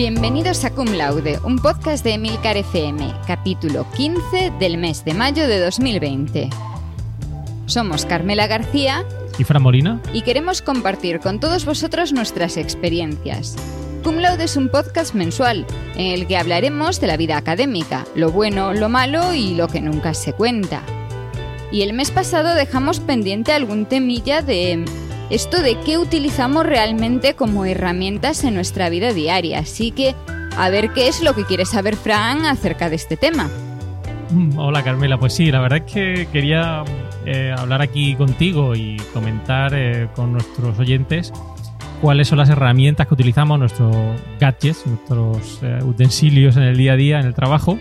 Bienvenidos a Cum Laude, un podcast de Emilcar FM, capítulo 15 del mes de mayo de 2020. Somos Carmela García y Fran Molina y queremos compartir con todos vosotros nuestras experiencias. Cum Laude es un podcast mensual en el que hablaremos de la vida académica, lo bueno, lo malo y lo que nunca se cuenta. Y el mes pasado dejamos pendiente algún temilla de esto de qué utilizamos realmente como herramientas en nuestra vida diaria. Así que a ver qué es lo que quiere saber Fran acerca de este tema. Mm, hola Carmela, pues sí, la verdad es que quería eh, hablar aquí contigo y comentar eh, con nuestros oyentes cuáles son las herramientas que utilizamos, nuestros gadgets, nuestros eh, utensilios en el día a día, en el trabajo,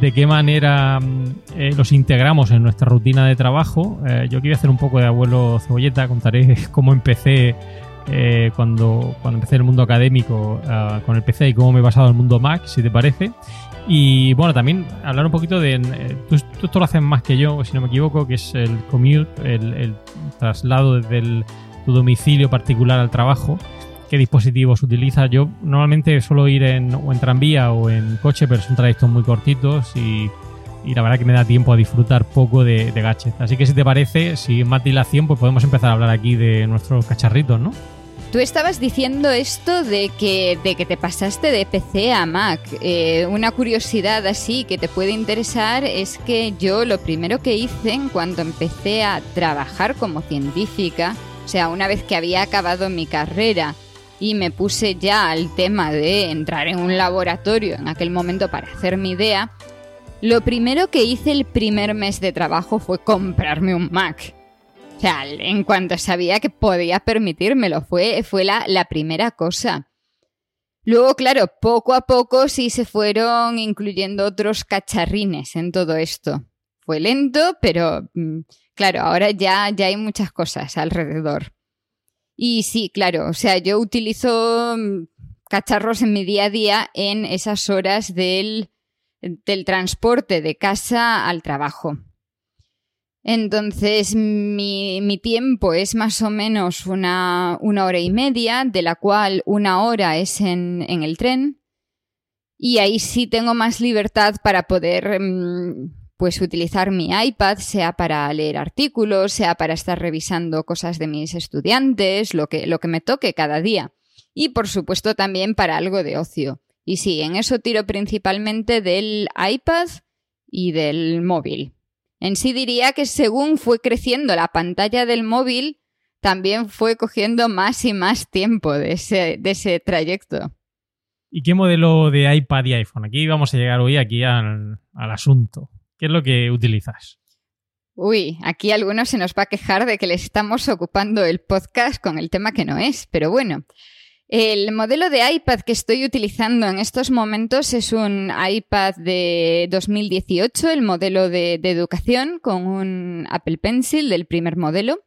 de qué manera mm, eh, los integramos en nuestra rutina de trabajo. Eh, yo quería hacer un poco de abuelo cebolleta, contaré cómo empecé eh, cuando, cuando empecé el mundo académico con el PC y cómo me he pasado al mundo Mac, si te parece. Y bueno, también hablar un poquito de... Tú, esto lo haces más que yo, si no me equivoco, que es el commute, el, el traslado desde tu domicilio particular al trajo qué dispositivos utiliza. Yo normalmente suelo ir en, o en tranvía o en coche, pero son trayectos muy cortitos y, la verdad que me da tiempo a disfrutar poco de, de. Así que si te parece, sin más dilación, pues podemos empezar a hablar aquí de nuestros cacharritos, ¿no? Tú estabas diciendo esto de que, de que te pasaste de PC a Mac. Eh, una curiosidad así que te puede interesar es que yo lo primero que hice en cuanto empecé a trabajar como científica, o sea, una vez que había acabado mi carrera y me puse ya al tema de entrar en un laboratorio en aquel momento para hacer mi idea, lo primero que hice el primer mes de trabajo fue comprarme un Mac. O sea, en cuanto sabía que podía permitírmelo, fue, fue la, la primera cosa. Luego, claro, poco a poco sí se fueron incluyendo otros cacharrines en todo esto. Fue lento, pero mm, claro, ahora ya, ya hay muchas cosas alrededor. Y sí, claro, o sea, yo utilizo mm, cacharros en mi día a día en esas horas del, del transporte de casa al trabajo. Entonces, mi, mi, tiempo es más o menos una, una, hora y media, de la cual una hora es en, en, el tren. Y ahí sí tengo más libertad para poder mm, pues utilizar mi iPad, sea para leer artículos, sea para estar revisando cosas de mis estudiantes, lo que, lo que me toque cada día. Y por supuesto también para algo de ocio. Y sí, en eso tiro principalmente del iPad y del móvil. En sí diría que según fue creciendo la pantalla del móvil, también fue cogiendo más y más tiempo de ese, de ese trayecto. ¿Y qué modelo de iPad y iPhone? Aquí vamos a llegar hoy aquí al, al asunto. ¿Qué es lo que utilizas? Uy, aquí algunos se nos va a quejar de que le estamos ocupando el podcast con el tema que no es, pero bueno. El modelo de iPad que estoy utilizando en estos momentos es un iPad de 2018, el modelo de, de educación, con un Apple Pencil del primer modelo.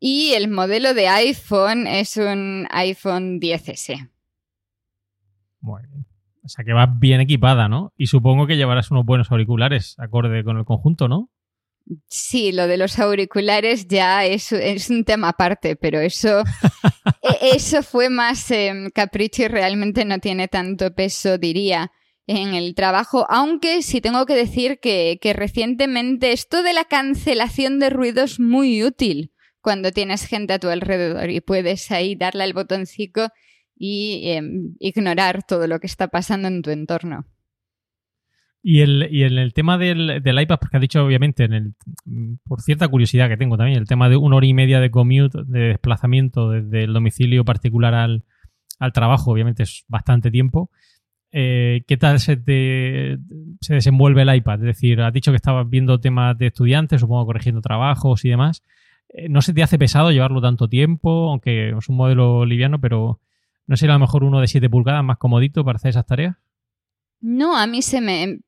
Y el modelo de iPhone es un iPhone 10S. Muy bien. O sea que vas bien equipada, ¿no? Y supongo que llevarás unos buenos auriculares acorde con el conjunto, ¿no? Sí, lo de los auriculares ya es, es un tema aparte, pero eso, e, eso fue más em, capricho y realmente no tiene tanto peso, diría, en el trabajo. Aunque sí tengo que decir que, que recientemente esto de la cancelación de ruido es muy útil cuando tienes gente a tu alrededor y puedes ahí darle al botoncito y em, ignorar todo lo que está pasando en tu entorno. Y, el, en el tema del, del, iPad, porque has dicho obviamente, en el, por cierta curiosidad que tengo también, el tema de una hora y media de commute, de desplazamiento desde el domicilio particular al, al trabajo, obviamente es bastante tiempo. Eh, ¿Qué tal se, te, se desenvuelve el iPad? Es decir, has dicho que estabas viendo temas de estudiantes, supongo corrigiendo trabajos y demás. Eh, ¿No se te hace pesado llevarlo tanto tiempo? Aunque es un modelo liviano, pero ¿No será a lo mejor uno de 7 pulgadas más comodito para hacer esas tareas? No, a mí se me,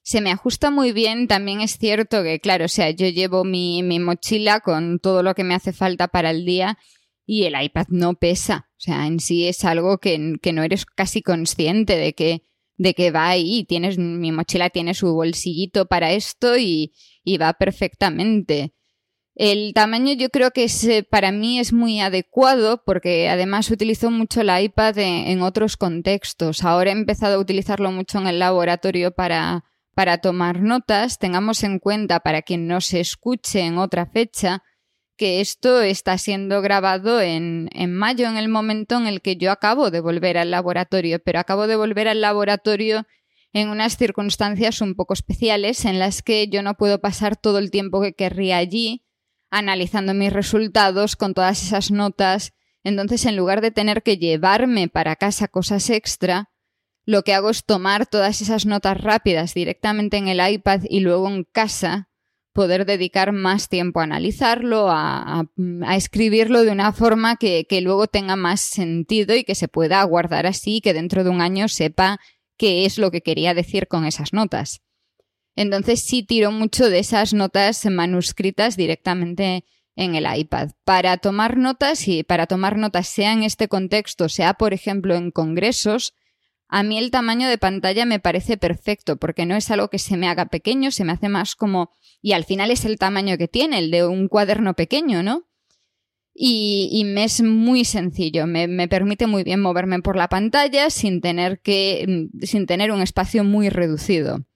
se me ajusta muy bien. También es cierto que, claro, o sea, yo llevo mi, mochila con todo lo que me hace falta para el día y el iPad no pesa. O sea, en sí es algo que, no eres casi consciente de que, de que va ahí. Tienes, mi mochila tiene su bolsillito para esto y, y va perfectamente. El tamaño yo creo que es, eh, para mí es muy adecuado porque además utilizo mucho la iPad en, otros contextos. Ahora he empezado a utilizarlo mucho en el laboratorio para, para tomar notas. Tengamos en cuenta, para quien no se escuche en otra fecha, que esto está siendo grabado en, en, mayo, en el momento en el que yo acabo de volver al laboratorio, pero acabo de volver al laboratorio en unas circunstancias un poco especiales en las que yo no puedo pasar todo el tiempo que querría allí analizando mis resultados con todas esas notas. Entonces, en lugar de tener que llevarme para casa cosas extra, lo que hago es tomar todas esas notas rápidas directamente en el iPad y luego en casa poder dedicar más tiempo a analizarlo, a, escribirlo de una forma que, que, luego tenga más sentido y que se pueda guardar así, que dentro de un año sepa qué es lo que quería decir con esas notas. Entonces sí tiro mucho de esas notas manuscritas directamente en el iPad. Para tomar notas y para tomar notas sea en este contexto, sea por ejemplo en congresos, a mí el tamaño de pantalla me parece perfecto porque no es algo que se me haga pequeño, se me hace más como... y al final es el tamaño que tiene, el de un cuaderno pequeño, ¿no? Y, me es muy sencillo, me, me, permite muy bien moverme por la pantalla sin tener que. sin tener un espacio muy reducido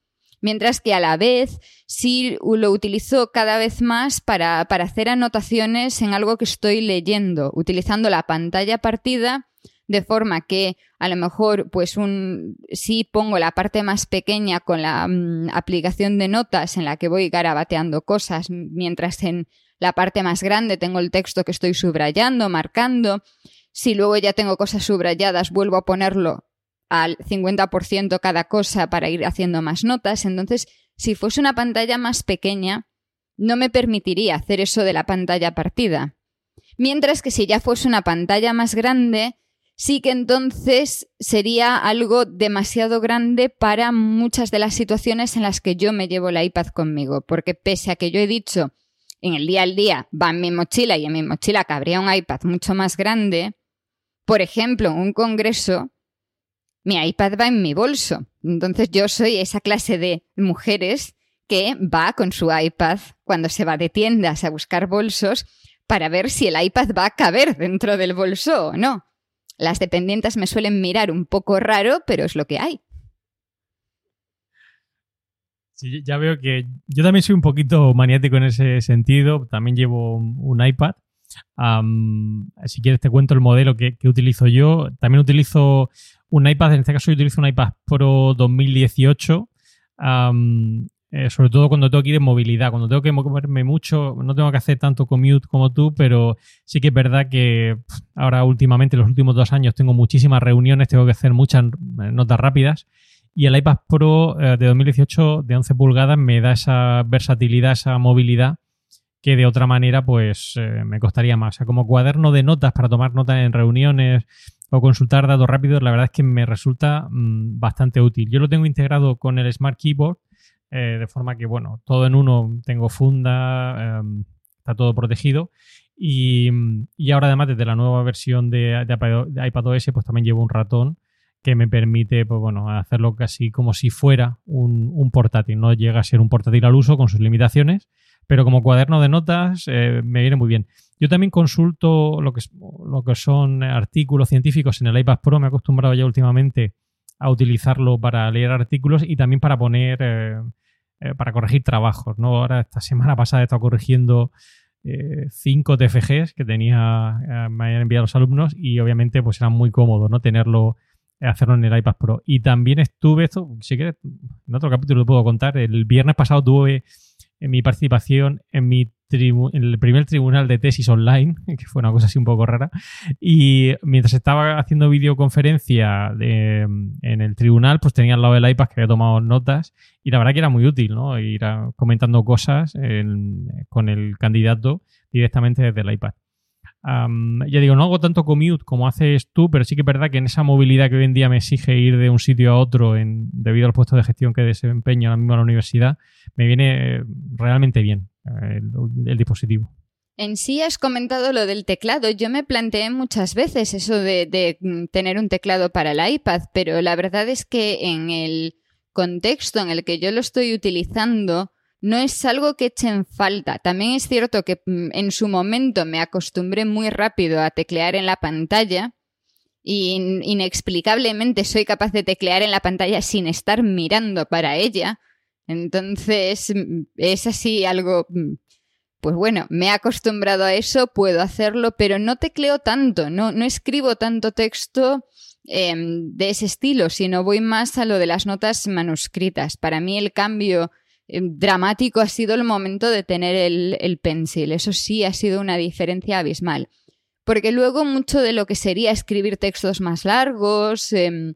mientras que a la vez sí lo utilizo cada vez más para, hacer anotaciones en algo que estoy leyendo, utilizando la pantalla partida de forma que a lo mejor pues un sí pongo la parte más pequeña con la mm, aplicación de notas en la que voy garabateando cosas mientras en la parte más grande tengo el texto que estoy subrayando, marcando. Si luego ya tengo cosas subrayadas, vuelvo a ponerlo al 50% cada cosa para ir haciendo más notas. Entonces, si fuese una pantalla más pequeña, no me permitiría hacer eso de la pantalla partida. Mientras que si ya fuese una pantalla más grande, sí que entonces sería algo demasiado grande para muchas de las situaciones en las que yo me llevo la iPad conmigo, porque pese a que yo he dicho en el día al día va en mi mochila y en mi mochila cabría un iPad mucho más grande, por ejemplo, un congreso mi iPad va en mi bolso. Entonces yo soy esa clase de mujeres que va con su iPad cuando se va de tiendas a buscar bolsos para ver si el iPad va a caber dentro del bolso o no. Las dependientes me suelen mirar un poco raro, pero es lo que hay. Sí, ya veo que yo también soy un poquito maniático en ese sentido. También llevo un iPad. si quieres te cuento el modelo que, que utilizo yo. También utilizo un iPad, en este caso yo utilizo un iPad Pro 2018, eh, sobre todo cuando tengo que ir en movilidad, cuando tengo que moverme mucho, no tengo que hacer tanto commute como tú, pero sí que es verdad que ahora últimamente, los últimos dos años, tengo muchísimas reuniones, tengo que hacer muchas eh, notas rápidas. Y el iPad Pro eh, de 2018 de 11 pulgadas me da esa versatilidad, esa movilidad que de otra manera pues me costaría más. O sea, como cuaderno de notas para tomar notas en reuniones, o consultar datos rápidos, la verdad es que me resulta mm, bastante útil. Yo lo tengo integrado con el Smart Keyboard, eh, de forma que, bueno, todo en uno, tengo funda, em, está todo protegido. Y, ahora además desde la nueva versión de, iPadOS, pues también llevo un ratón que me permite, pues bueno, hacerlo casi como si fuera un, portátil. No llega a ser un portátil al uso con sus limitaciones, pero como cuaderno de notas eh, me viene muy bien. Yo también consulto lo que, lo que son artículos científicos en el iPad Pro, me he acostumbrado ya últimamente a utilizarlo para leer artículos y también para poner, eh, eh, para corregir trabajos. ¿no? Ahora, esta semana pasada he estado corrigiendo cinco TFGs que tenía, me habían enviado los alumnos y obviamente pues era muy cómodo no tenerlo hacerlo en el iPad Pro. Y también estuve, esto, si quieres, en otro capítulo lo puedo contar, el viernes pasado tuve en mi participación en, mi en el primer tribunal de tesis online, que fue una cosa así un poco rara, y mientras estaba haciendo videoconferencia en el tribunal, pues tenía al lado del iPad que había tomado notas y la verdad que era muy útil, ¿no? Ir comentando cosas con el candidato directamente desde el iPad ya digo, no hago tanto commute como haces tú, pero sí que es verdad que en esa movilidad que hoy en día me exige ir de un sitio a otro en, debido al puesto de gestión que desempeño ahora mismo en la universidad, me viene realmente bien eh, el, dispositivo. En sí has comentado lo del teclado. Yo me planteé muchas veces eso de, mm, tener un teclado para el iPad, pero la verdad es que en el contexto en el que yo lo estoy utilizando, no es algo que eche en falta. También es cierto que mm, en su momento me acostumbré muy rápido a teclear en la pantalla y inexplicablemente soy capaz de teclear en la pantalla sin estar mirando para ella. Entonces mm, es así algo... Mm, pues bueno, me he acostumbrado a eso, puedo hacerlo, pero no tecleo tanto, no, no escribo tanto texto em, de ese estilo, sino voy más a lo de las notas manuscritas. Para mí el cambio eh, dramático ha sido el momento de tener el, el pencil. Eso sí ha sido una diferencia abismal. Porque luego mucho de lo que sería escribir textos más largos, em,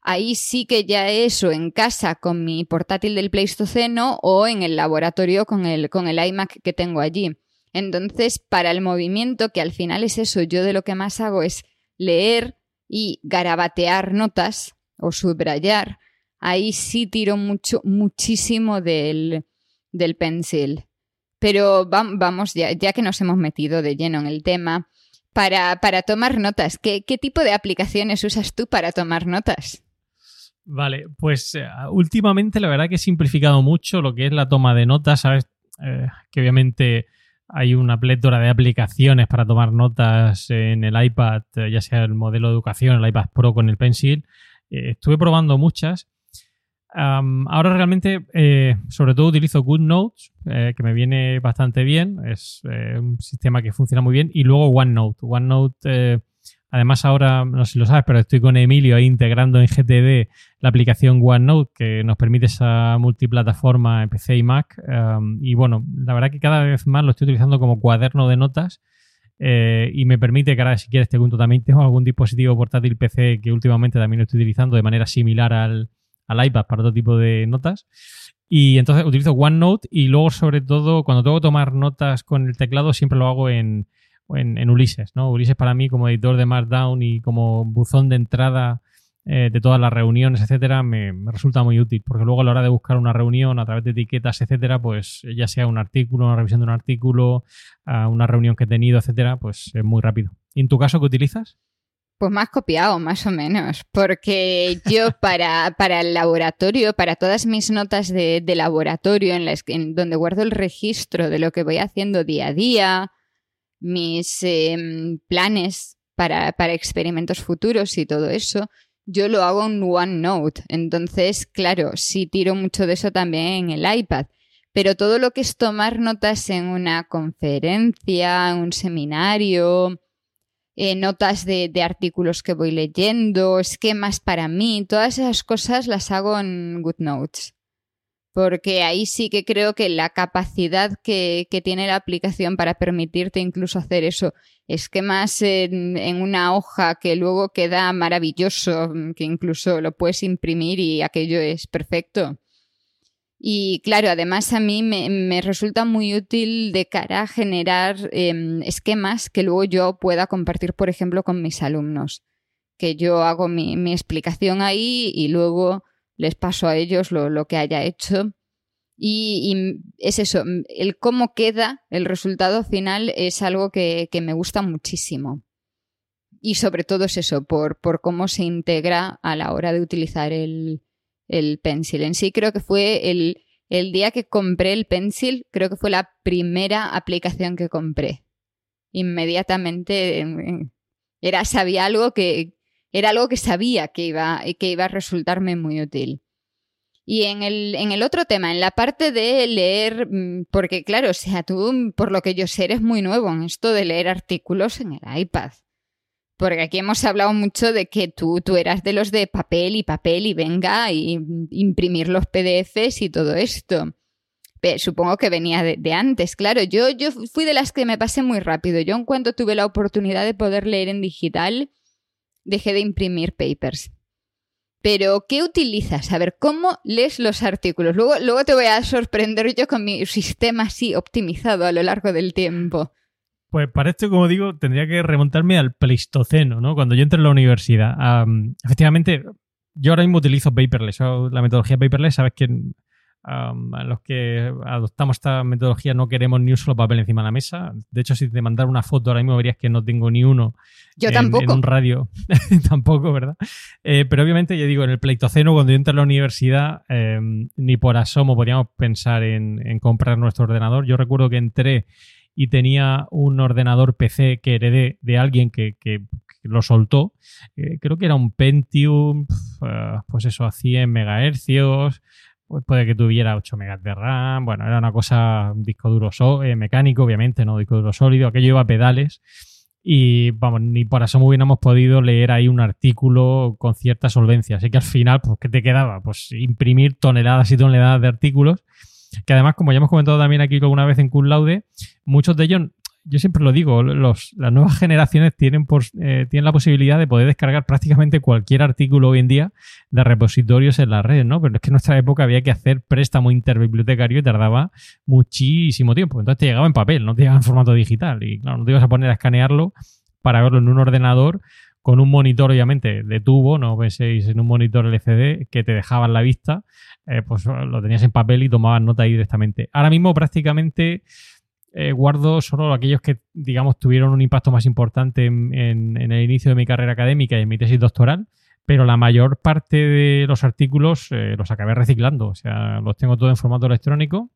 ahí sí que ya eso en casa con mi portátil del Pleistoceno o en el laboratorio con el, con el iMac que tengo allí. Entonces, para el movimiento, que al final es eso, yo de lo que más hago es leer y garabatear notas o subrayar, ahí sí tiro mucho, muchísimo del, del pencil. Pero vamos, ya, ya, que nos hemos metido de lleno en el tema, para, para tomar notas, ¿qué, ¿qué tipo de aplicaciones usas tú para tomar notas? Vale, pues eh, últimamente la verdad que he simplificado mucho lo que es la toma de notas, ¿sabes? Eh, que obviamente hay una plétora de aplicaciones para tomar notas en el iPad, eh, ya sea el modelo de educación, el iPad Pro con el Pencil. estuve probando muchas ahora realmente, eh, sobre todo utilizo GoodNotes, eh, que me viene bastante bien. Es eh, un sistema que funciona muy bien. Y luego OneNote. OneNote, además ahora, no sé si lo sabes, pero estoy con Emilio ahí integrando en GTD la aplicación OneNote que nos permite esa multiplataforma en PC y Mac. y bueno, la verdad que cada vez más lo estoy utilizando como cuaderno de notas. y me permite que ahora, si quieres, te cuento también, tengo algún dispositivo portátil PC que últimamente también lo estoy utilizando de manera similar al, al iPad para todo tipo de notas. Y entonces utilizo OneNote y luego, sobre todo, cuando tengo que tomar notas con el teclado, siempre lo hago en, en, Ulises. ¿no? Ulises para mí, como editor de Markdown y como buzón de entrada eh, de todas las reuniones, etcétera, me, resulta muy útil. Porque luego a la hora de buscar una reunión a través de etiquetas, etcétera, pues ya sea un artículo, una revisión de un artículo, una reunión que he tenido, etcétera, pues es muy rápido. ¿Y en tu caso qué utilizas? Pues más copiado, más o menos, porque yo para, para el laboratorio, para todas mis notas de, laboratorio en, las, en donde guardo el registro de lo que voy haciendo día a día, mis em, planes para, para experimentos futuros y todo eso, yo lo hago en OneNote. Entonces, claro, sí tiro mucho de eso también en el iPad. Pero todo lo que es tomar notas en una conferencia, en un seminario, eh, notas de, artículos que voy leyendo, esquemas para mí, todas esas cosas las hago en GoodNotes. Porque ahí sí que creo que la capacidad que, tiene la aplicación para permitirte incluso hacer eso, esquemas en, en, una hoja que luego queda maravilloso, que incluso lo puedes imprimir y aquello es perfecto. Y claro, además a mí me, resulta muy útil de cara a generar em, esquemas que luego yo pueda compartir, por ejemplo, con mis alumnos. Que yo hago mi, explicación ahí y luego les paso a ellos lo, que haya hecho. Y, es eso, el cómo queda el resultado final es algo que, me gusta muchísimo. Y sobre todo es eso, por, por cómo se integra a la hora de utilizar el, el Pencil. En sí creo que fue el, el día que compré el Pencil, creo que fue la primera aplicación que compré. Inmediatamente era, sabía algo que era algo que sabía que iba, que iba a resultarme muy útil. Y en el, en el otro tema, en la parte de leer, mm, porque claro, o sea, tú, por lo que yo sé, eres muy nuevo en esto de leer artículos en el iPad. Porque aquí hemos hablado mucho de que tú, tú eras de los de papel y papel y venga y imprimir los PDFs y todo esto. supongo que venía de, antes, claro. Yo, yo fui de las que me pasé muy rápido. Yo en cuanto tuve la oportunidad de poder leer en digital, dejé de imprimir papers. Pero, ¿qué utilizas? A ver, ¿cómo lees los artículos? Luego, luego te voy a sorprender yo con mi sistema así optimizado a lo largo del tiempo. Pues para esto, como digo, tendría que remontarme al Pleistoceno, ¿no? Cuando yo entré en la universidad. efectivamente, yo ahora mismo utilizo paperless, la metodología paperless, sabes que en los que adoptamos esta metodología no queremos ni un solo papel encima de la mesa. De hecho, si te mandara una foto ahora mismo verías que no tengo ni uno. Yo tampoco. En un radio. tampoco, ¿verdad? Eh, pero obviamente, yo digo, en el pleitoceno, cuando yo entré a la universidad, eh, ni por asomo podíamos pensar en, comprar nuestro ordenador. Yo recuerdo que entré y tenía un ordenador PC que heredé de alguien que, lo soltó. Eh, creo que era un Pentium, pues eso, a 100 megahercios puede que tuviera 8 megas de RAM. Bueno, era una cosa, un disco duro eh, mecánico, obviamente, no disco duro sólido. Aquello iba a pedales. Y vamos, ni por eso hubiéramos podido leer ahí un artículo con cierta solvencia. Así que al final, pues, ¿qué te quedaba? Pues imprimir toneladas y toneladas de artículos. Que además, como ya hemos comentado también aquí alguna vez en Cum Laude, muchos de ellos yo siempre lo digo, los, las nuevas generaciones tienen, por, eh, tienen la posibilidad de poder descargar prácticamente cualquier artículo hoy en día de repositorios en la red, ¿no? Pero es que en nuestra época había que hacer préstamo interbibliotecario y tardaba muchísimo tiempo. Entonces te llegaba en papel, no te llegaba en formato digital. Y claro, no te ibas a poner a escanearlo para verlo en un ordenador con un monitor, obviamente, de tubo, no penséis en un monitor LCD que te dejaba en la vista, eh, pues lo tenías en papel y tomabas nota ahí directamente. Ahora mismo prácticamente eh, guardo solo aquellos que, digamos, tuvieron un impacto más importante en, el inicio de mi carrera académica y en mi tesis doctoral, pero la mayor parte de los artículos eh, los acabé reciclando, o sea, los tengo todo en formato electrónico,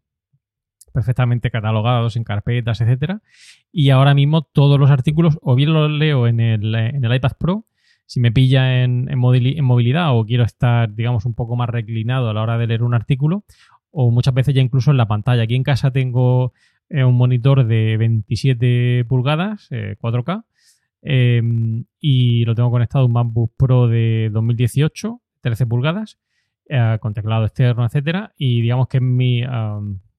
perfectamente catalogados en carpetas, etcétera, y ahora mismo todos los artículos o bien los leo en el, iPad Pro, si me pilla en, en, movilidad o quiero estar, digamos, un poco más reclinado a la hora de leer un artículo, o muchas veces ya incluso en la pantalla. Aquí en casa tengo un monitor de 27 pulgadas, 4K, eh, em, y lo tengo conectado a un MacBook Pro de 2018, 13 pulgadas, eh, con teclado externo, etcétera, y digamos que es mi,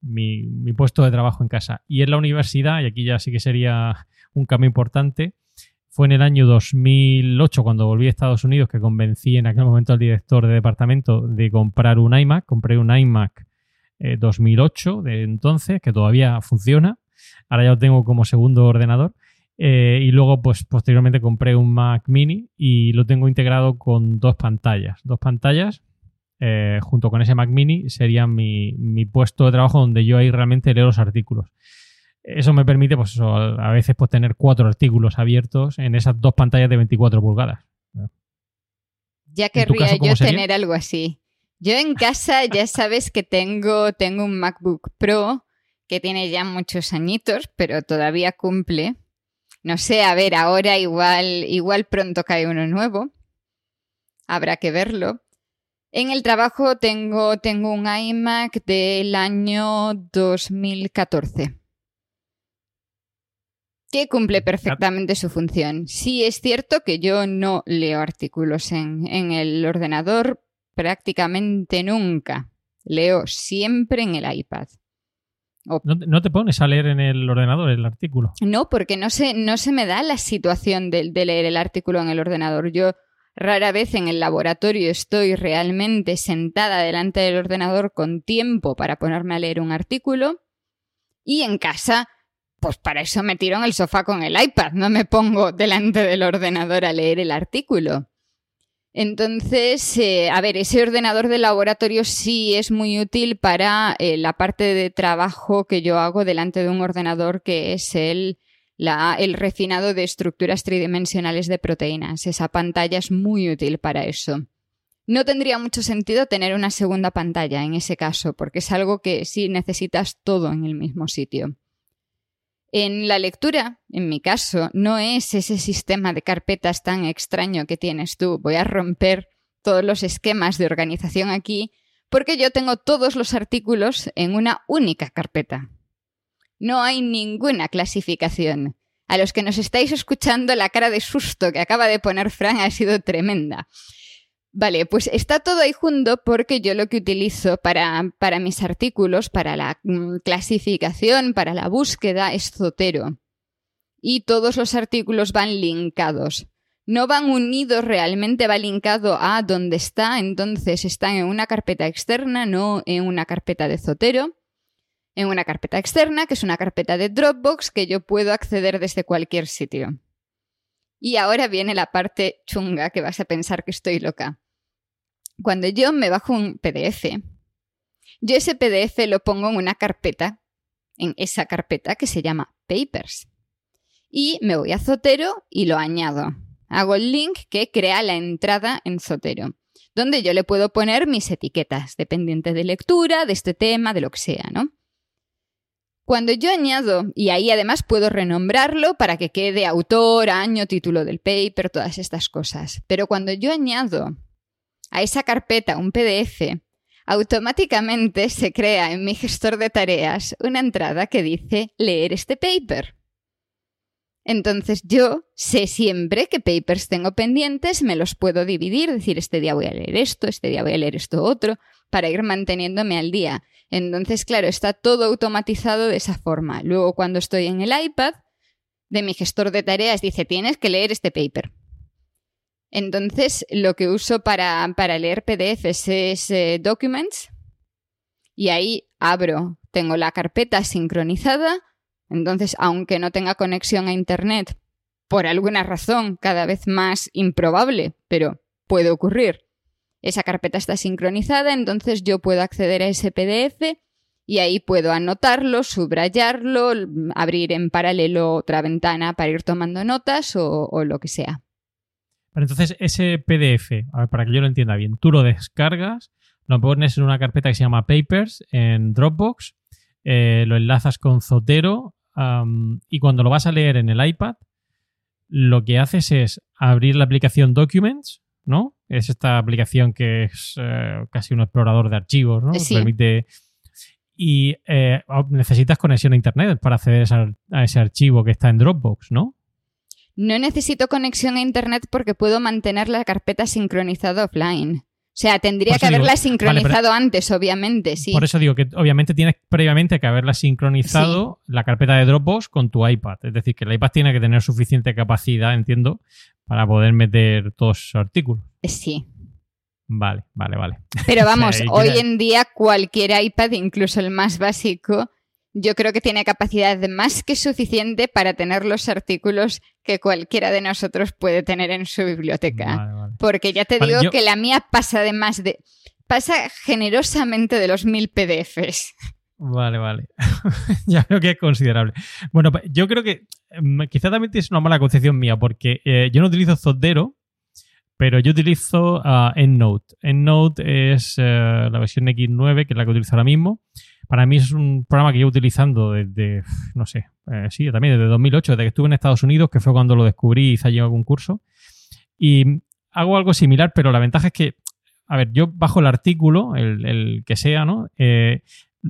mi, puesto de trabajo en casa. Y en la universidad, y aquí ya sí que sería un cambio importante, fue en el año 2008 cuando volví a Estados Unidos que convencí en aquel momento al director de departamento de comprar un iMac. Compré un iMac 2008 eh, de entonces, que todavía funciona. Ahora ya lo tengo como segundo ordenador. Eh, y luego, pues posteriormente compré un Mac Mini y lo tengo integrado con dos pantallas. Dos pantallas, eh, junto con ese Mac Mini, serían mi, puesto de trabajo donde yo ahí realmente leo los artículos. Eso me permite, pues eso, a veces pues, tener cuatro artículos abiertos en esas dos pantallas de 24 pulgadas. Ya querría yo tener algo así. Yo en casa ya sabes que tengo, tengo un MacBook Pro que tiene ya muchos añitos, pero todavía cumple. No sé, a ver, ahora igual, igual pronto cae uno nuevo. Habrá que verlo. En el trabajo tengo, tengo un iMac del año 2014 que cumple perfectamente su función. Sí es cierto que yo no leo artículos en, en el ordenador prácticamente nunca. Leo siempre en el iPad. ¿No, te pones a leer en el ordenador el artículo? No, porque no se, no se me da la situación de, de leer el artículo en el ordenador. Yo rara vez en el laboratorio estoy realmente sentada delante del ordenador con tiempo para ponerme a leer un artículo. Y en casa, pues para eso me tiro en el sofá con el iPad, no me pongo delante del ordenador a leer el artículo. Entonces, eh, a ver, ese ordenador de laboratorio sí es muy útil para eh, la parte de trabajo que yo hago delante de un ordenador que es el, el refinado de estructuras tridimensionales de proteínas. Esa pantalla es muy útil para eso. No tendría mucho sentido tener una segunda pantalla en ese caso, porque es algo que sí necesitas todo en el mismo sitio. En la lectura, en mi caso, no es ese sistema de carpetas tan extraño que tienes tú. Voy a romper todos los esquemas de organización aquí porque yo tengo todos los artículos en una única carpeta. No hay ninguna clasificación. A los que nos estáis escuchando, la cara de susto que acaba de poner Fran ha sido tremenda. Vale, pues está todo ahí junto porque yo lo que utilizo para, para mis artículos, para la mm, clasificación, para la búsqueda, es Zotero. Y todos los artículos van linkados. No van unidos, realmente va linkado a donde está, entonces están en una carpeta externa, no en una carpeta de Zotero. En una carpeta externa, que es una carpeta de Dropbox que yo puedo acceder desde cualquier sitio. Y ahora viene la parte chunga que vas a pensar que estoy loca. Cuando yo me bajo un PDF, Yo ese PDF lo pongo en una carpeta, en esa carpeta que se llama Papers. Y me voy a Zotero y lo añado. Hago el link que crea la entrada en Zotero, donde yo le puedo poner mis etiquetas, dependiente de lectura, de este tema, de lo que sea, ¿no? Cuando yo añado, y ahí además puedo renombrarlo para que quede autor, año, título del paper, todas estas cosas. Pero cuando yo añado a esa carpeta un PDF, automáticamente se crea en mi gestor de tareas una entrada que dice leer este paper. Entonces yo sé siempre qué papers tengo pendientes, me los puedo dividir, decir, este día voy a leer esto, este día voy a leer esto otro, para ir manteniéndome al día. Entonces, claro, está todo automatizado de esa forma. Luego, cuando estoy en el iPad, de mi gestor de tareas dice, tienes que leer este paper. Entonces, lo que uso para, leer PDFs es eh, Documents y ahí abro, tengo la carpeta sincronizada, entonces, aunque no tenga conexión a Internet, por alguna razón cada vez más improbable, pero puede ocurrir, esa carpeta está sincronizada, entonces yo puedo acceder a ese PDF y ahí puedo anotarlo, subrayarlo, abrir en paralelo otra ventana para ir tomando notas o, lo que sea. entonces, ese PDF, para que yo lo entienda bien, tú lo descargas, lo pones en una carpeta que se llama Papers en Dropbox, eh, lo enlazas con Zotero y cuando lo vas a leer en el iPad, lo que haces es abrir la aplicación Documents, ¿no? Es esta aplicación que es eh, casi un explorador de archivos, ¿no? Permite y eh, necesitas conexión a Internet para acceder a ese archivo que está en Dropbox, ¿no? No necesito conexión a Internet porque puedo mantener la carpeta sincronizada offline. O sea, tendría que haberla sincronizado antes, obviamente, sí. Por eso digo que obviamente tienes previamente que haberla sincronizado la carpeta de Dropbox con tu iPad. Es decir, que el iPad tiene que tener suficiente capacidad, entiendo, para poder meter todos esos artículos. Sí. Vale, vale, vale. Pero vamos, hoy en día cualquier iPad, incluso el más básico, yo creo que tiene capacidad más que suficiente para tener los artículos que cualquiera de nosotros puede tener en su biblioteca. Porque ya te digo que la mía pasa de más de... pasa generosamente de los mil PDFs. Vale, vale. ya veo que es considerable. Bueno, yo creo que mm, quizá también es una mala concepción mía, porque eh, yo no utilizo Zotero, pero yo utilizo uh, EndNote. EndNote es eh, la versión X9, que es la que utilizo ahora mismo. Para mí es un programa que llevo utilizando desde, no sé, eh, sí, también desde 2008, desde que estuve en Estados Unidos, que fue cuando lo descubrí y hice allí algún curso. Y hago algo similar, pero la ventaja es que, a ver, yo bajo el artículo, el, que sea, ¿no? Eh,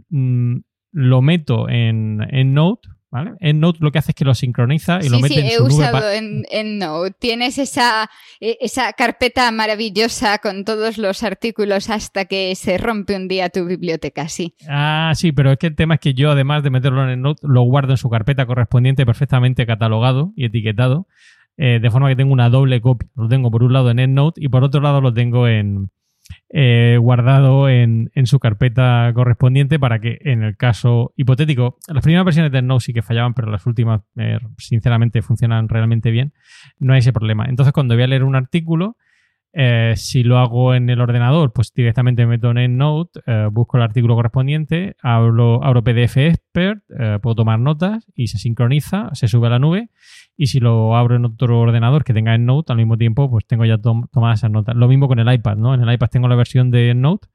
mm, lo meto en, en Note, ¿Vale? EndNote lo que hace es que lo sincroniza y lo mete en su he usado en, EndNote. Tienes esa, e, esa carpeta maravillosa con todos los artículos hasta que se rompe un día tu biblioteca, sí. Ah, sí, pero es que el tema es que yo, además de meterlo en EndNote, lo guardo en su carpeta correspondiente perfectamente catalogado y etiquetado, eh, de forma que tengo una doble copia. Lo tengo por un lado en EndNote y por otro lado lo tengo en, eh, guardado en, su carpeta correspondiente para que en el caso hipotético, las primeras versiones de Node sí que fallaban, pero las últimas eh, sinceramente funcionan realmente bien, no hay ese problema. Entonces cuando voy a leer un artículo, eh, si lo hago en el ordenador, pues directamente me meto en EndNote, busco el artículo correspondiente, abro, abro PDF Expert, puedo tomar notas y se sincroniza, se sube a la nube y si lo abro en otro ordenador que tenga EndNote al mismo tiempo, pues tengo ya tomadas esas notas. Lo mismo con el iPad, ¿no? En el iPad tengo la versión de EndNote,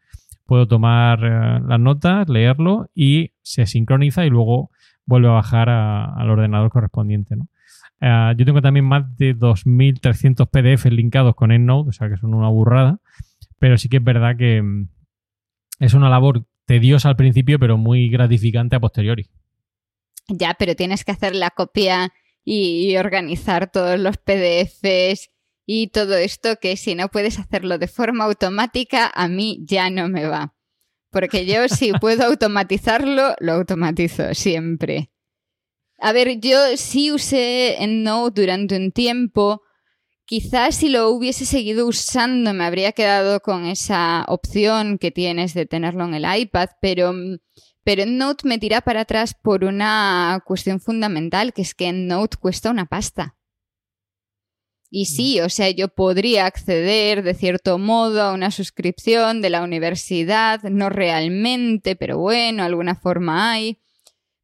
puedo tomar eh, las notas, leerlo y se sincroniza y luego vuelve a bajar al ordenador correspondiente, ¿no? Eh, yo tengo también más de 2.300 PDFs linkados con EndNote, o sea que son una burrada, pero sí que es verdad que mm, es una labor tediosa al principio, pero muy gratificante a posteriori. Ya, pero tienes que hacer la copia y organizar todos los PDFs y todo esto que si no puedes hacerlo de forma automática, a mí ya no me va. Porque yo si puedo automatizarlo, lo automatizo siempre. A ver, yo sí usé EndNote durante un tiempo. Quizás si lo hubiese seguido usando me habría quedado con esa opción que tienes de tenerlo en el iPad, pero mm, pero EndNote me tira para atrás por una cuestión fundamental, que es que EndNote cuesta una pasta. Y sí, o sea, yo podría acceder de cierto modo a una suscripción de la universidad, no realmente, pero bueno, alguna forma hay.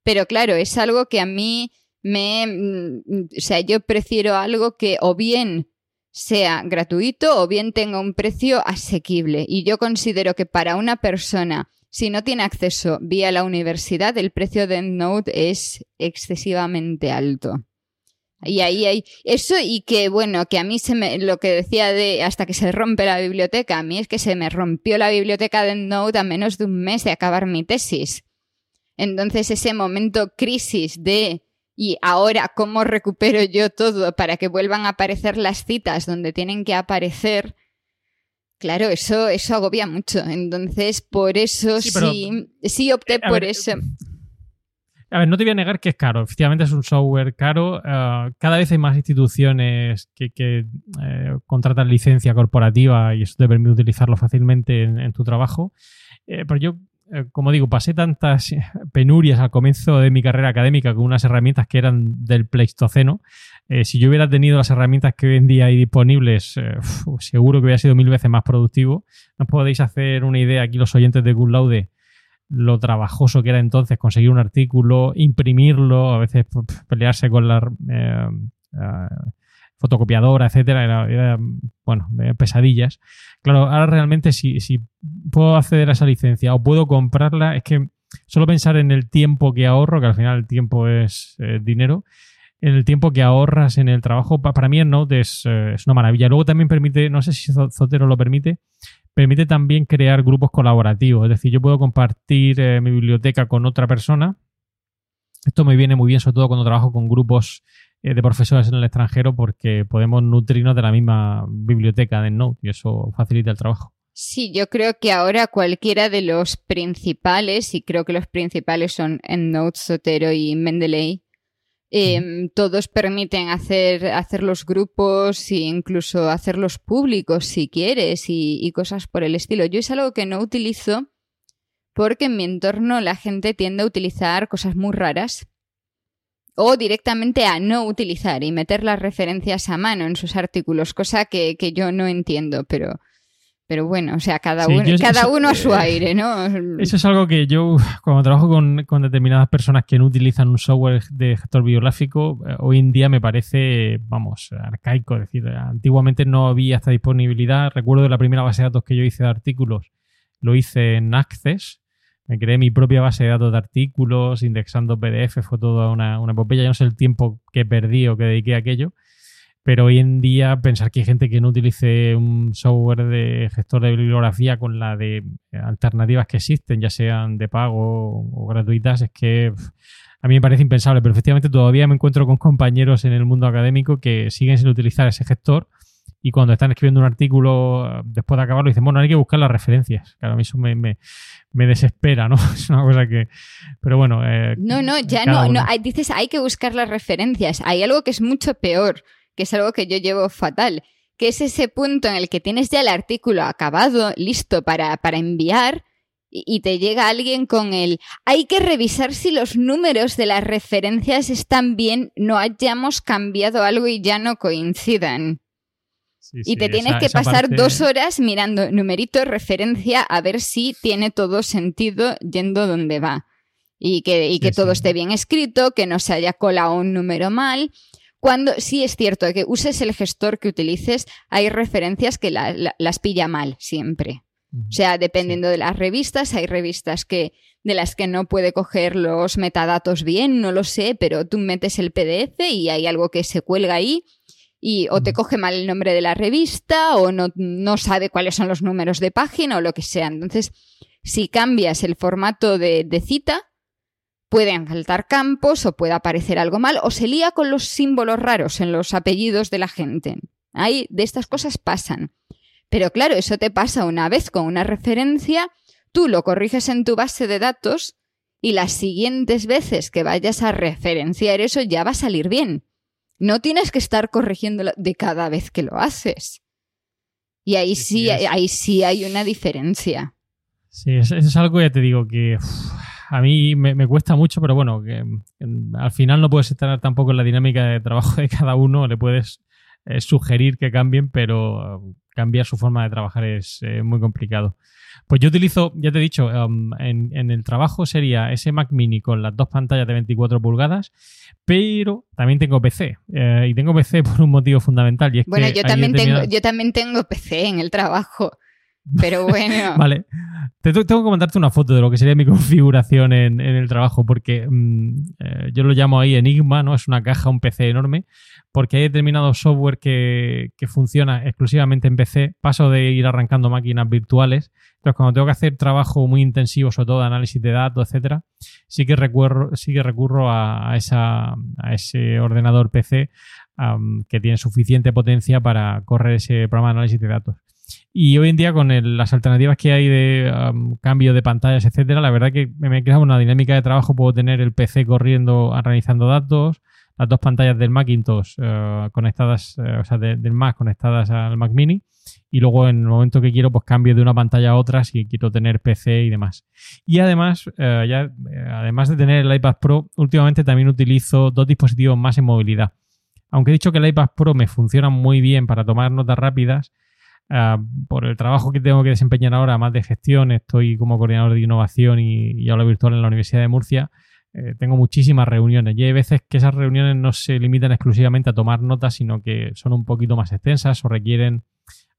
Pero claro, es algo que a mí me... Mm, o sea, yo prefiero algo que o bien sea gratuito o bien tenga un precio asequible. Y yo considero que para una persona, si no tiene acceso vía la universidad, el precio de EndNote es excesivamente alto. Y ahí hay eso y que bueno, que a mí se me, lo que decía de hasta que se rompe la biblioteca, a mí es que se me rompió la biblioteca de EndNote a menos de un mes de acabar mi tesis. Entonces ese momento crisis de y ahora cómo recupero yo todo para que vuelvan a aparecer las citas donde tienen que aparecer. Claro, eso, eso agobia mucho. Entonces, por eso sí, sí, opté por eso. A ver, no te voy a negar que es caro. Efectivamente es un software caro. Eh, cada vez hay más instituciones que, eh, contratan licencia corporativa y eso te permite utilizarlo fácilmente en, tu trabajo. Eh, pero yo, como digo, pasé tantas penurias al comienzo de mi carrera académica con unas herramientas que eran del Pleistoceno. si yo hubiera tenido las herramientas que hoy en día hay disponibles, seguro que hubiera sido mil veces más productivo. No podéis hacer una idea aquí los oyentes de Good Laude lo trabajoso que era entonces conseguir un artículo, imprimirlo, a veces pelearse con la eh, eh, fotocopiadora, etcétera, era, bueno, pesadillas. Claro, ahora realmente si, puedo acceder a esa licencia o puedo comprarla, es que solo pensar en el tiempo que ahorro, que al final el tiempo es eh, dinero, en el tiempo que ahorras en el trabajo, para mí el es, es, una maravilla. Luego también permite, no sé si Zotero lo permite, permite también crear grupos colaborativos. Es decir, yo puedo compartir eh, mi biblioteca con otra persona. Esto me viene muy bien, sobre todo cuando trabajo con grupos eh, de profesores en el extranjero, porque podemos nutrirnos de la misma biblioteca de Node y eso facilita el trabajo. Sí, yo creo que ahora cualquiera de los principales, y creo que los principales son EndNote, Sotero y Mendeley, Em, todos permiten hacer, hacer los grupos e incluso hacerlos públicos si quieres y, cosas por el estilo. Yo es algo que no utilizo porque en mi entorno la gente tiende a utilizar cosas muy raras o directamente a no utilizar y meter las referencias a mano en sus artículos, cosa que, que yo no entiendo, pero pero bueno, o sea, cada, uno, cada uno a su aire, ¿no? Eso es algo que yo, cuando trabajo con, determinadas personas que no utilizan un software de gestor biográfico, eh, hoy en día me parece, vamos, arcaico. Es decir, antiguamente no había esta disponibilidad. Recuerdo la primera base de datos que yo hice de artículos, lo hice en Access. Me creé mi propia base de datos de artículos, indexando PDF, fue toda una, una epopeya. Yo no sé el tiempo que perdí o que dediqué a aquello pero hoy en día pensar que hay gente que no utilice un software de gestor de bibliografía con la de alternativas que existen, ya sean de pago o gratuitas, es que a mí me parece impensable. Pero efectivamente todavía me encuentro con compañeros en el mundo académico que siguen sin utilizar ese gestor y cuando están escribiendo un artículo, después de acabarlo, dicen, bueno, hay que buscar las referencias. Claro, a mí eso me, me, desespera, ¿no? Es una cosa que... Pero bueno... Eh, no, no, ya no, no. Dices, hay que buscar las referencias. Hay algo que es mucho peor que es algo que yo llevo fatal, que es ese punto en el que tienes ya el artículo acabado, listo para, para enviar, y, te llega alguien con el hay que revisar si los números de las referencias están bien, no hayamos cambiado algo y ya no coincidan. Y te tienes que pasar dos horas mirando numerito, referencia, a ver si tiene todo sentido yendo donde va. Y que, y que todo esté bien escrito, que no se haya colado un número mal. Cuando sí es cierto que uses el gestor que utilices, hay referencias que las pilla mal siempre. O sea, dependiendo de las revistas, hay revistas que de las que no puede coger los metadatos bien, no lo sé, pero tú metes el PDF y hay algo que se cuelga ahí y o te coge mal el nombre de la revista o no, no sabe cuáles son los números de página o lo que sea. Entonces, si cambias el formato de cita, pueden faltar campos o puede aparecer algo mal o se lía con los símbolos raros en los apellidos de la gente. Ahí de estas cosas pasan. Pero claro, eso te pasa una vez con una referencia, tú lo corriges en tu base de datos y las siguientes veces que vayas a referenciar eso ya va a salir bien. No tienes que estar corrigiéndolo de cada vez que lo haces. Y ahí sí, ahí sí hay una diferencia. Sí, eso es algo, ya te digo, que a mí me, cuesta mucho, pero bueno, que, al final no puedes estar tampoco en la dinámica de trabajo de cada uno, le puedes sugerir que cambien, pero cambiar su forma de trabajar es muy complicado. Pues yo utilizo, ya te he dicho, um, en, el trabajo sería ese Mac mini con las dos pantallas de 24 pulgadas, pero también tengo PC. Eh, y tengo PC por un motivo fundamental. Y es bueno, yo, también tengo, yo también tengo PC en el trabajo. Pero bueno. vale. tengo que comentarte una foto de lo que sería mi configuración en, el trabajo, porque mm, eh, yo lo llamo ahí Enigma, ¿no? Es una caja, un PC enorme, porque hay determinado software que, que funciona exclusivamente en PC. Paso de ir arrancando máquinas virtuales. Entonces, cuando tengo que hacer trabajo muy intensivo, sobre todo de análisis de datos, etcétera, sí que recurro, sí que recurro a, esa, ese ordenador PC que tiene suficiente potencia para correr ese programa de análisis de datos. Y hoy en día, con las alternativas que hay de cambio de pantallas, etcétera, la verdad que me crea una dinámica de trabajo. Puedo tener el PC corriendo, analizando datos, las dos pantallas del Macintosh uh, conectadas, uh, o sea, del Mac conectadas al Mac Mini. Y luego, en el momento que quiero, pues cambio de una pantalla a otra si quiero tener PC y demás. Y además, uh, ya, además de tener el iPad Pro, últimamente también utilizo dos dispositivos más en movilidad. Aunque he dicho que el iPad Pro me funciona muy bien para tomar notas rápidas, por el trabajo que tengo que desempeñar ahora, más de gestión, estoy como coordinador de innovación y, y aula virtual en la Universidad de Murcia. Eh, tengo muchísimas reuniones y hay veces que esas reuniones no se limitan exclusivamente a tomar notas, sino que son un poquito más extensas o requieren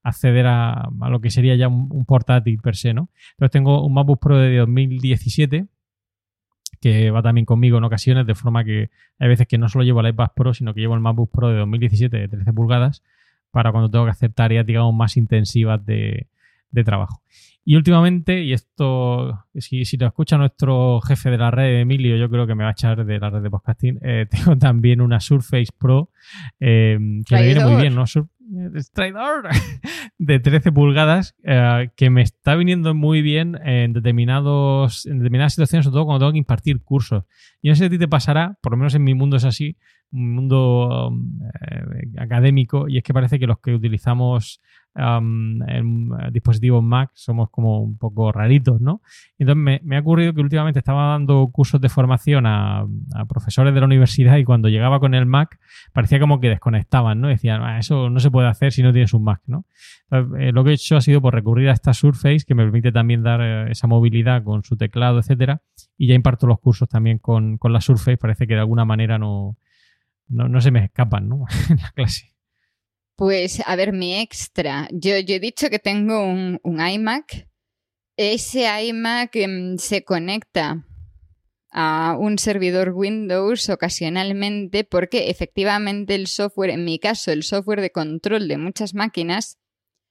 acceder a, lo que sería ya un, portátil per se, ¿no? Entonces tengo un MacBook Pro de 2017 que va también conmigo en ocasiones, de forma que hay veces que no solo llevo el iPad Pro, sino que llevo el MacBook Pro de 2017 de 13 pulgadas para cuando tengo que hacer tareas, digamos, más intensivas de, trabajo. Y últimamente, y esto, si, si lo escucha nuestro jefe de la red, Emilio, yo creo que me va a echar de la red de podcasting, eh, tengo también una Surface Pro eh, que me viene muy bien, ¿no? traidor de 13 pulgadas eh, que me está viniendo muy bien en, determinados, en determinadas situaciones, sobre todo cuando tengo que impartir cursos. Y no sé si a ti te pasará, por lo menos en mi mundo es así, un mundo eh, académico y es que parece que los que utilizamos en dispositivos Mac somos como un poco raritos, ¿no? Entonces me, ha ocurrido que últimamente estaba dando cursos de formación a, profesores de la universidad y cuando llegaba con el Mac parecía como que desconectaban, ¿no? Decían, ah, eso no se puede hacer si no tienes un Mac, ¿no? Eh, lo que he hecho ha sido por recurrir a esta Surface que me permite también dar eh, esa movilidad con su teclado, etcétera, y ya imparto los cursos también con, con la Surface, parece que de alguna manera no no, se me escapan, ¿no? en la clase. Pues, a ver, mi extra. Yo, he dicho que tengo un, iMac. Ese iMac em, se conecta a un servidor Windows ocasionalmente porque efectivamente el software, en mi caso, el software de control de muchas máquinas,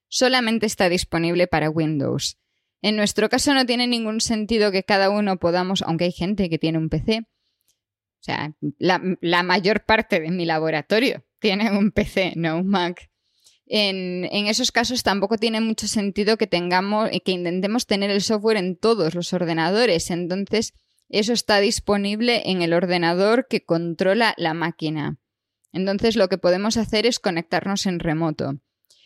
solamente está disponible para Windows. En nuestro caso no tiene ningún sentido que cada uno podamos, aunque hay gente que tiene un PC, o sea, la, mayor parte de mi laboratorio tiene un PC, no un Mac. En, esos casos tampoco tiene mucho sentido que tengamos, que intentemos tener el software en todos los ordenadores. Entonces, eso está disponible en el ordenador que controla la máquina. Entonces, lo que podemos hacer es conectarnos en remoto.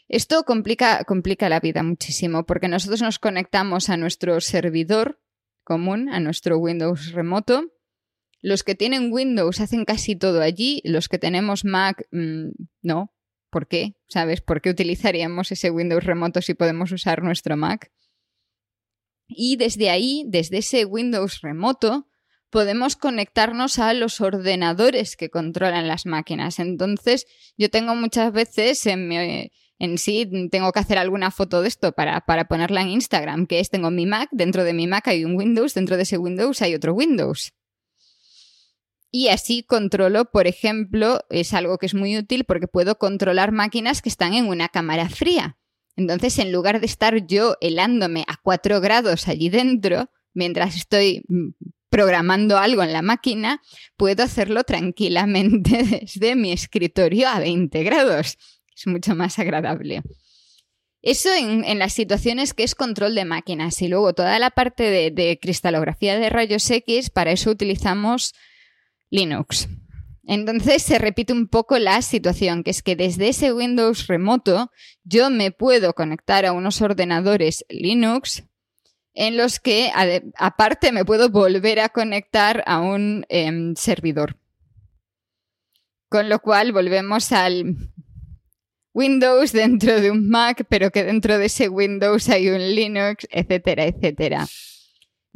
Esto complica la vida muchísimo porque nosotros nos conectamos a nuestro servidor común, a nuestro Windows remoto, los que tienen Windows hacen casi todo allí, los que tenemos Mac, mm, no. ¿Por qué? ¿Sabes? ¿Por qué utilizaríamos ese Windows remoto si podemos usar nuestro Mac? Y desde ahí, desde ese Windows remoto, podemos conectarnos a los ordenadores que controlan las máquinas. Entonces, yo tengo muchas veces en, en sí, tengo que hacer alguna foto de esto para, para ponerla en Instagram, que es, tengo mi Mac, dentro de mi Mac hay un Windows, dentro de ese Windows hay otro Windows. Y así controlo, por ejemplo, es algo que es muy útil porque puedo controlar máquinas que están en una cámara fría. Entonces, en lugar de estar yo helándome a 4 grados allí dentro, mientras estoy mm, programando algo en la máquina, puedo hacerlo tranquilamente desde mi escritorio a 20 grados. Es mucho más agradable. Eso en, las situaciones que es control de máquinas y luego toda la parte de, de cristalografía de rayos X, para eso utilizamos Linux. Entonces se repite un poco la situación, que es que desde ese Windows remoto yo me puedo conectar a unos ordenadores Linux en los que aparte me puedo volver a conectar a un em, servidor. Con lo cual volvemos al, Windows dentro de un Mac, pero que dentro de ese Windows hay un Linux, etcétera, etcétera.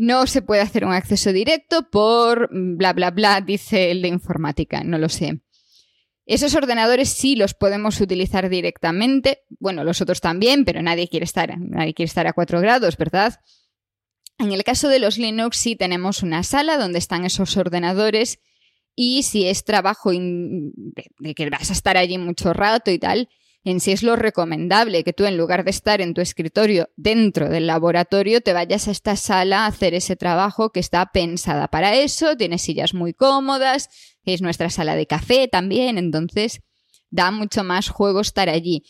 No se puede hacer un acceso directo por bla, bla, bla, dice el de informática, no lo sé. Esos ordenadores sí los podemos utilizar directamente, bueno, los otros también, pero nadie quiere estar, nadie quiere estar a 4 grados, ¿verdad? En el caso de los Linux sí tenemos una sala donde están esos ordenadores y si es trabajo de que vas a estar allí mucho rato y tal, en sí es lo recomendable que tú en lugar de estar en tu escritorio dentro del laboratorio te vayas a esta sala a hacer ese trabajo que está pensada para eso, tiene sillas muy cómodas, es nuestra sala de café también, entonces da mucho más juego estar allí.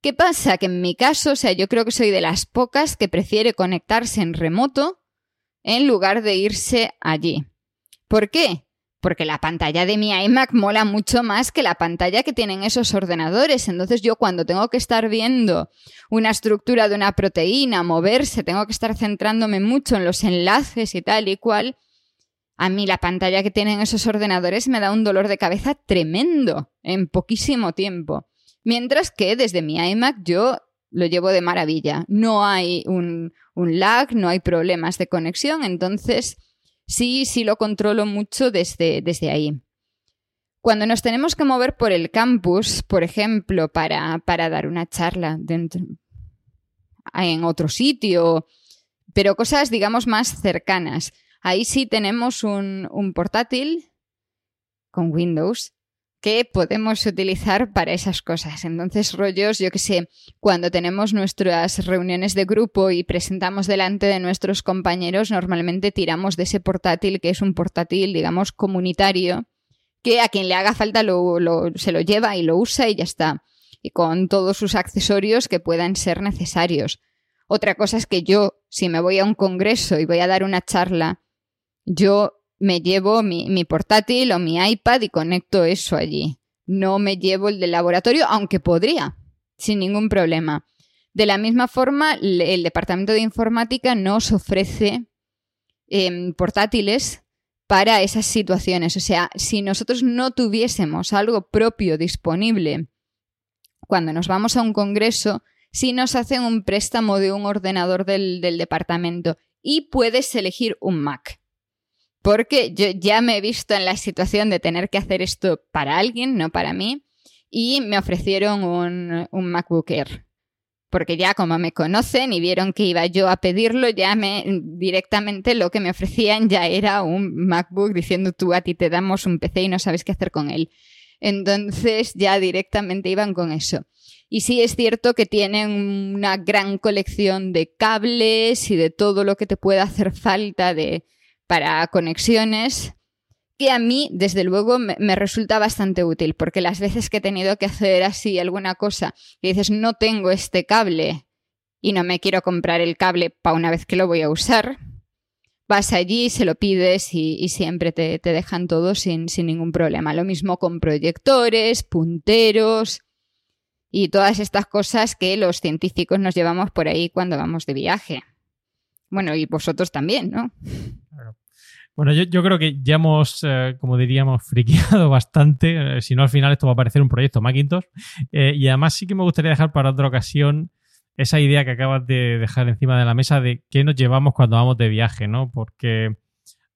¿Qué pasa? Que en mi caso, o sea, yo creo que soy de las pocas que prefiere conectarse en remoto en lugar de irse allí. ¿Por qué? Porque la pantalla de mi iMac mola mucho más que la pantalla que tienen esos ordenadores. Entonces yo cuando tengo que estar viendo una estructura de una proteína, moverse, tengo que estar centrándome mucho en los enlaces y tal y cual, a mí la pantalla que tienen esos ordenadores me da un dolor de cabeza tremendo en poquísimo tiempo. Mientras que desde mi iMac yo lo llevo de maravilla. No hay un, un lag, no hay problemas de conexión, entonces sí, sí lo controlo mucho desde, desde ahí. Cuando nos tenemos que mover por el campus, por ejemplo, para, para dar una charla en otro sitio, pero cosas, digamos, más cercanas. Ahí sí tenemos un, un portátil con Windows que podemos utilizar para esas cosas. Entonces, rollos, yo que sé, cuando tenemos nuestras reuniones de grupo y presentamos delante de nuestros compañeros, normalmente tiramos de ese portátil, que es un portátil, digamos, comunitario, que a quien le haga falta se lo lleva y lo usa y ya está. Y con todos sus accesorios que puedan ser necesarios. Otra cosa es que yo, si me voy a un congreso y voy a dar una charla, yo me llevo mi, portátil o mi iPad y conecto eso allí. No me llevo el del laboratorio, aunque podría, sin ningún problema. De la misma forma, el Departamento de Informática nos ofrece em, portátiles para esas situaciones. O sea, si nosotros no tuviésemos algo propio disponible cuando nos vamos a un congreso, sí nos hacen un préstamo de un ordenador del departamento y puedes elegir un Mac porque yo ya me he visto en la situación de tener que hacer esto para alguien, no para mí, y me ofrecieron un, un MacBook Air. Porque ya como me conocen y vieron que iba yo a pedirlo, ya me directamente lo que me ofrecían ya era un MacBook diciendo tú a ti te damos un PC y no sabes qué hacer con él. Entonces ya directamente iban con eso. Y sí es cierto que tienen una gran colección de cables y de todo lo que te pueda hacer falta de, para conexiones que a mí, desde luego, me, resulta bastante útil, porque las veces que he tenido que hacer así alguna cosa y dices, no tengo este cable y no me quiero comprar el cable para una vez que lo voy a usar, vas allí, se lo pides y, siempre te, te, dejan todo sin, sin ningún problema. Lo mismo con proyectores, punteros y todas estas cosas que los científicos nos llevamos por ahí cuando vamos de viaje. Bueno, y vosotros también, ¿no? Bueno, yo, creo que ya hemos, eh, como diríamos, friqueado bastante. Eh, si no, al final esto va a parecer un proyecto Macintosh. Eh, y además sí que me gustaría dejar para otra ocasión esa idea que acabas de dejar encima de la mesa de qué nos llevamos cuando vamos de viaje, ¿no? Porque...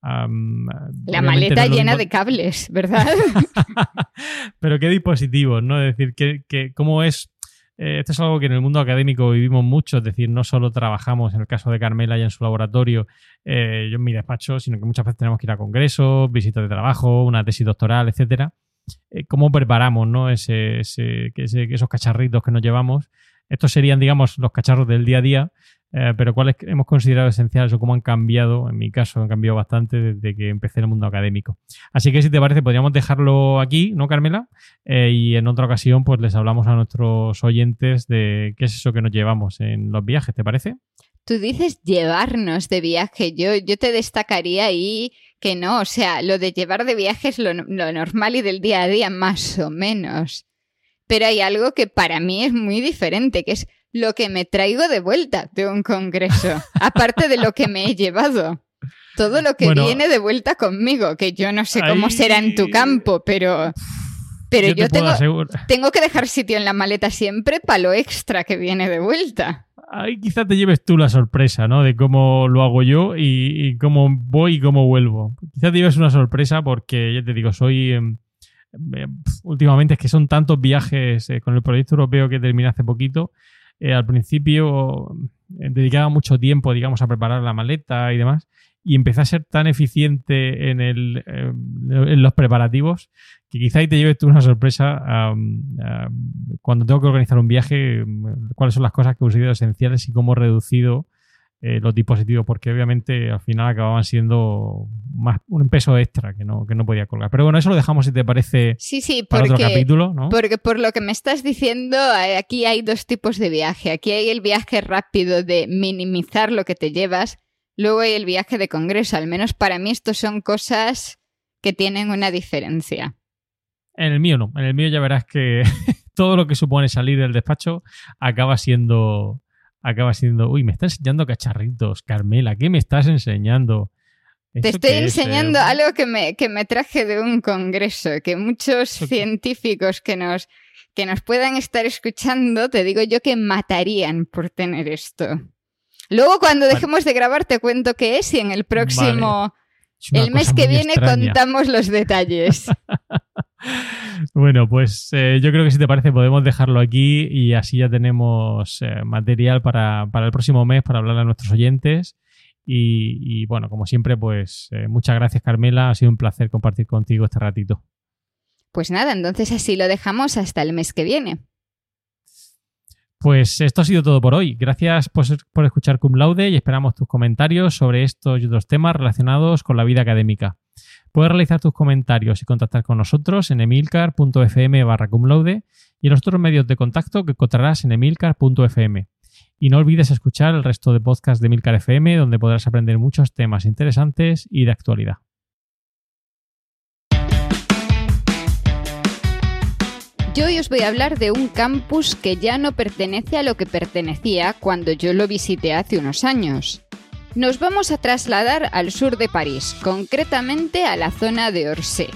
la maleta llena de cables, ¿verdad? Pero qué dispositivos, ¿no? Es decir, que, cómo es eh, esto es algo que en el mundo académico vivimos mucho, es decir, no solo trabajamos en el caso de Carmela y en su laboratorio, eh, yo en mi despacho, sino que muchas veces tenemos que ir a congresos, visitas de trabajo, una tesis doctoral, etcétera. Eh, ¿Cómo preparamos ¿no? ese, esos cacharritos que nos llevamos? Estos serían, digamos, los cacharros del día a día, eh, pero cuáles hemos considerado esenciales o cómo han cambiado, en mi caso han cambiado bastante desde que empecé el mundo académico. Así que si te parece, podríamos dejarlo aquí, ¿no, Carmela? Eh, y en otra ocasión, pues les hablamos a nuestros oyentes de qué es eso que nos llevamos en los viajes, ¿te parece? Tú dices llevarnos de viaje, yo, yo te destacaría ahí que no, o sea, lo de llevar de viaje es lo, lo normal y del día a día, más o menos. Pero hay algo que para mí es muy diferente, que es lo que me traigo de vuelta de un congreso, aparte de lo que me he llevado. Todo lo que viene de vuelta conmigo, que yo no sé cómo será en tu campo, pero... Pero yo, tengo, tengo que dejar sitio en la maleta siempre para lo extra que viene de vuelta. Ahí quizás te lleves tú la sorpresa, ¿no? De cómo lo hago yo y, cómo voy y cómo vuelvo. Quizás te lleves una sorpresa porque, ya te digo, soy... Em, em, últimamente es que son tantos viajes eh, con el proyecto europeo que terminé hace poquito. Eh, al principio eh, dedicaba mucho tiempo, digamos, a preparar la maleta y demás y empecé a ser tan eficiente en, el, en los preparativos que quizá ahí te lleves tú una sorpresa cuando tengo que organizar un viaje, cuáles son las cosas que considero esenciales y cómo he reducido eh, los dispositivos, porque obviamente al final acababan siendo más un peso extra que no, que no podía colgar. Pero bueno, eso lo dejamos si te parece sí, sí, para otro capítulo, ¿no? Porque por lo que me estás diciendo, eh, aquí hay dos tipos de viaje. Aquí hay el viaje rápido de minimizar lo que te llevas Luego hay el viaje de congreso. Al menos para mí estos son cosas que tienen una diferencia. En el mío no. En el mío ya verás que todo lo que supone salir del despacho acaba siendo. Acaba siendo. Uy, me está enseñando cacharritos, Carmela. ¿Qué me estás enseñando? Te estoy enseñando eh? algo que me, que me traje de un congreso, que muchos científicos que nos, que nos puedan estar escuchando, te digo yo que matarían por tener esto. Luego cuando dejemos de grabar te cuento qué es y en el próximo, el mes que viene contamos los detalles. bueno, pues eh, yo creo que si te parece podemos dejarlo aquí y así ya tenemos eh, material para, el próximo mes para hablar a nuestros oyentes. Y, bueno, como siempre, pues eh, muchas gracias Carmela, ha sido un placer compartir contigo este ratito. Pues nada, entonces así lo dejamos hasta el mes que viene. Pues esto ha sido todo por hoy. Gracias por, escuchar Cum Laude y esperamos tus comentarios sobre estos y otros temas relacionados con la vida académica. Puedes realizar tus comentarios y contactar con nosotros en emilcar.fm barra cum laude y en los otros medios de contacto que encontrarás en emilcar.fm. Y no olvides escuchar el resto de podcasts de Emilcar FM donde podrás aprender muchos temas interesantes y de actualidad. Yo hoy os voy a hablar de un campus que ya no pertenece a lo que pertenecía cuando yo lo visité hace unos años. Nos vamos a trasladar al sur de París, concretamente a la zona de Orsay.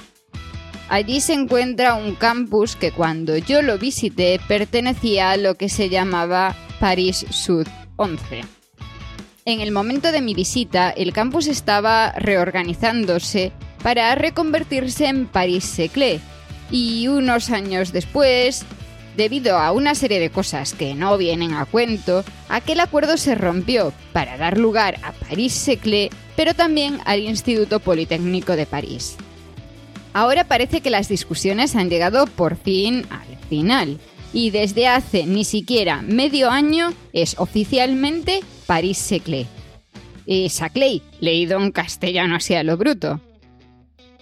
Allí se encuentra un campus que cuando yo lo visité pertenecía a lo que se llamaba París Sud 11. En el momento de mi visita, el campus estaba reorganizándose para reconvertirse en París Seclé, y unos años después, debido a una serie de cosas que no vienen a cuento, aquel acuerdo se rompió para dar lugar a París Seclé, pero también al Instituto Politécnico de París. Ahora parece que las discusiones han llegado por fin al final, y desde hace ni siquiera medio año es oficialmente París Seclé. Y Saclay, leído en castellano así a lo bruto.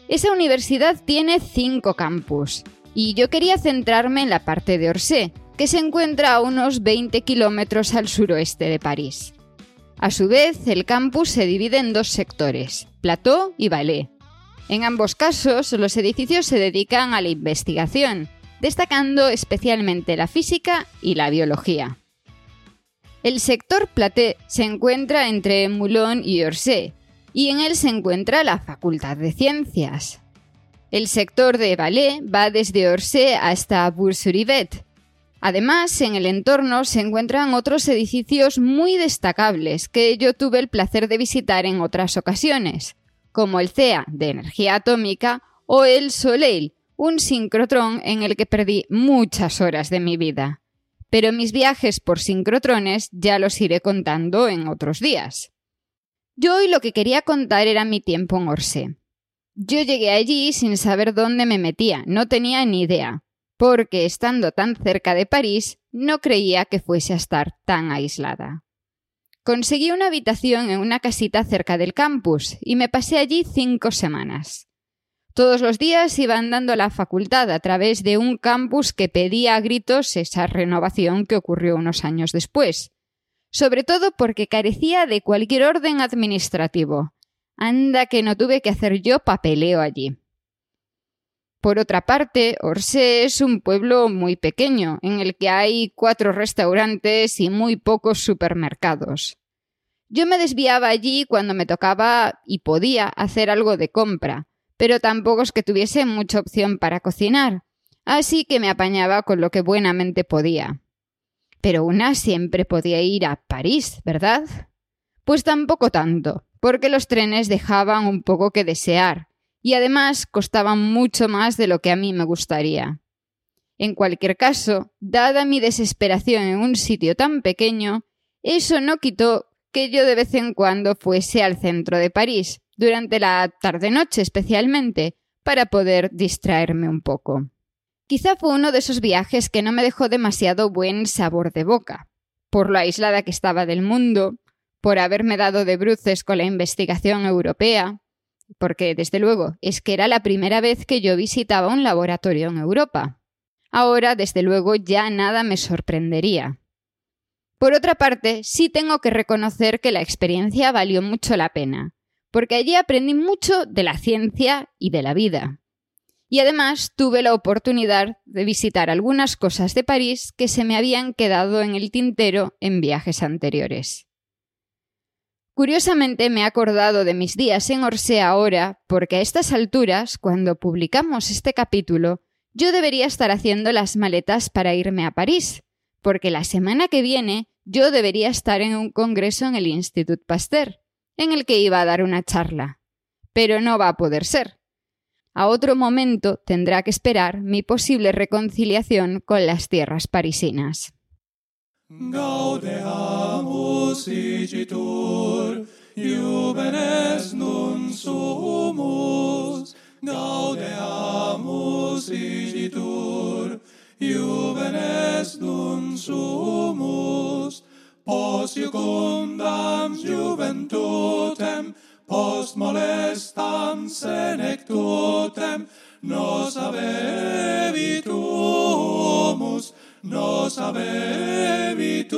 Esa universidad tiene cinco campus, y yo quería centrarme en la parte de Orsay, que se encuentra a unos 20 kilómetros al suroeste de París. A su vez, el campus se divide en dos sectores, Plateau y Ballet. En ambos casos, los edificios se dedican a la investigación, destacando especialmente la física y la biología. El sector Plateau se encuentra entre Moulon y Orsay, y en él se encuentra la Facultad de Ciencias. El sector de Ballet va desde Orsay hasta Bourg-sur-Yvette. Además, en el entorno se encuentran otros edificios muy destacables que yo tuve el placer de visitar en otras ocasiones, como el CEA de energía atómica o el Soleil, un sincrotrón en el que perdí muchas horas de mi vida. Pero mis viajes por sincrotrones ya los iré contando en otros días. Yo hoy lo que quería contar era mi tiempo en Orsay. Yo llegué allí sin saber dónde me metía, no tenía ni idea, porque estando tan cerca de París, no creía que fuese a estar tan aislada. Conseguí una habitación en una casita cerca del campus y me pasé allí cinco semanas. Todos los días iba andando a la facultad a través de un campus que pedía a gritos esa renovación que ocurrió unos años después, sobre todo porque carecía de cualquier orden administrativo. Anda que no tuve que hacer yo papeleo allí. Por otra parte, Orsay es un pueblo muy pequeño, en el que hay cuatro restaurantes y muy pocos supermercados. Yo me desviaba allí cuando me tocaba y podía hacer algo de compra, pero tampoco es que tuviese mucha opción para cocinar, así que me apañaba con lo que buenamente podía. Pero una siempre podía ir a París, ¿verdad? Pues tampoco tanto, porque los trenes dejaban un poco que desear, y además costaban mucho más de lo que a mí me gustaría. En cualquier caso, dada mi desesperación en un sitio tan pequeño, eso no quitó que yo de vez en cuando fuese al centro de París, durante la tarde-noche especialmente, para poder distraerme un poco. Quizá fue uno de esos viajes que no me dejó demasiado buen sabor de boca, por lo aislada que estaba del mundo, por haberme dado de bruces con la investigación europea, porque desde luego es que era la primera vez que yo visitaba un laboratorio en Europa. Ahora, desde luego, ya nada me sorprendería. Por otra parte, sí tengo que reconocer que la experiencia valió mucho la pena, porque allí aprendí mucho de la ciencia y de la vida. Y además tuve la oportunidad de visitar algunas cosas de París que se me habían quedado en el tintero en viajes anteriores. Curiosamente me he acordado de mis días en Orsay ahora, porque a estas alturas, cuando publicamos este capítulo, yo debería estar haciendo las maletas para irme a París, porque la semana que viene yo debería estar en un congreso en el Institut Pasteur, en el que iba a dar una charla. Pero no va a poder ser. A otro momento tendrá que esperar mi posible reconciliación con las tierras parisinas. Gaudeamus igitur, iubenes nun sumus. Gaudeamus igitur, iubenes nun sumus. Pos iucundam juventutem, post molestam senectutem, nos avevi tumus, nos habebitum